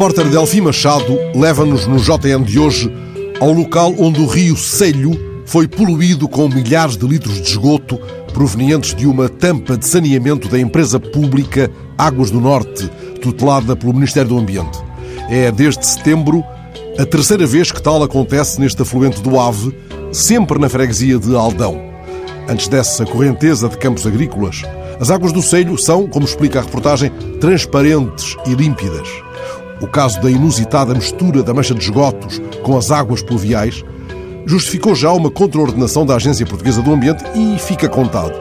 repórter Delfim Machado leva-nos no JN de hoje ao local onde o rio Selho foi poluído com milhares de litros de esgoto provenientes de uma tampa de saneamento da empresa pública Águas do Norte, tutelada pelo Ministério do Ambiente. É desde setembro a terceira vez que tal acontece neste afluente do Ave, sempre na freguesia de Aldão. Antes dessa correnteza de campos agrícolas, as águas do Selho são, como explica a reportagem, transparentes e límpidas. O caso da inusitada mistura da mancha de esgotos com as águas pluviais justificou já uma contraordenação da Agência Portuguesa do Ambiente e fica contado.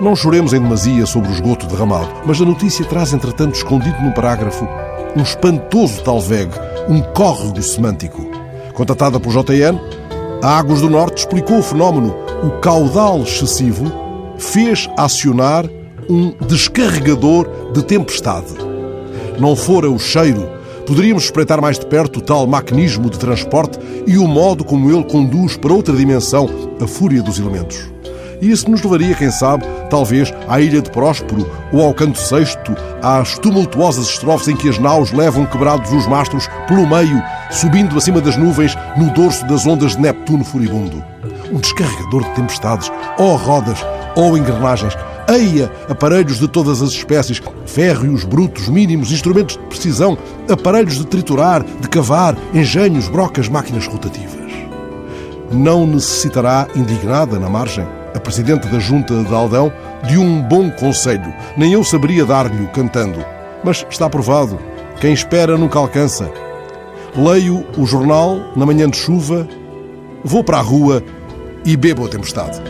Não choremos em demasia sobre o esgoto derramado, mas a notícia traz, entretanto, escondido num parágrafo, um espantoso talvegue, um córrego semântico. Contatada por JN, a Águas do Norte explicou o fenómeno. O caudal excessivo fez acionar um descarregador de tempestade. Não fora o cheiro, poderíamos espreitar mais de perto o tal mecanismo de transporte e o modo como ele conduz para outra dimensão a fúria dos elementos. E isso nos levaria, quem sabe, talvez à Ilha de Próspero ou ao Canto Sexto, às tumultuosas estrofes em que as naus levam quebrados os mastros pelo meio, subindo acima das nuvens no dorso das ondas de Neptuno furibundo. Um descarregador de tempestades, ou rodas, ou engrenagens, eia aparelhos de todas as espécies, férreos, brutos, mínimos, instrumentos de precisão, aparelhos de triturar, de cavar, engenhos, brocas, máquinas rotativas. Não necessitará, indignada na margem, a Presidente da Junta de Aldão, de um bom conselho. Nem eu saberia dar-lhe cantando. Mas está provado. Quem espera nunca alcança. Leio o jornal na manhã de chuva, vou para a rua e bebo a tempestade.